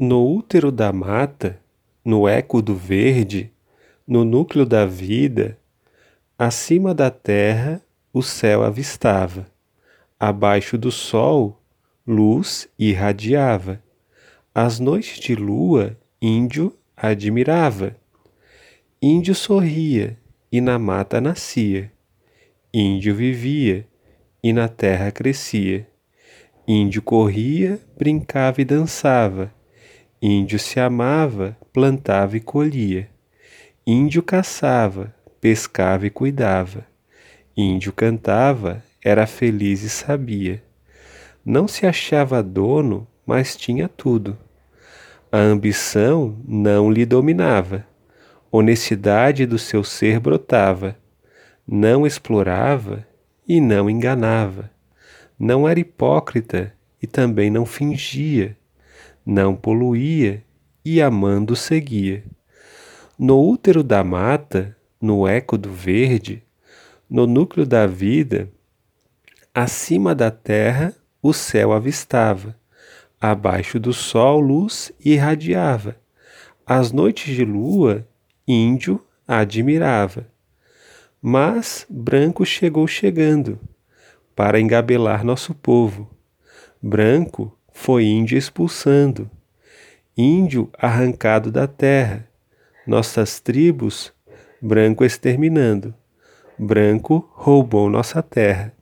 No útero da mata, no eco do verde, no núcleo da vida, acima da terra o céu avistava, abaixo do sol luz irradiava. As noites de lua, índio admirava. Índio sorria e na mata nascia. Índio vivia e na terra crescia. Índio corria, brincava e dançava Índio se amava, plantava e colhia. Índio caçava, pescava e cuidava. Índio cantava, era feliz e sabia. Não se achava dono, mas tinha tudo. A ambição não lhe dominava. Honestidade do seu ser brotava. Não explorava e não enganava. Não era hipócrita e também não fingia não poluía e amando seguia. No útero da mata, no eco do verde, no núcleo da vida, acima da terra o céu avistava, abaixo do sol luz irradiava. As noites de lua, índio admirava. Mas branco chegou chegando para engabelar nosso povo. Branco foi índio expulsando, índio arrancado da terra, nossas tribos, branco exterminando, branco roubou nossa terra.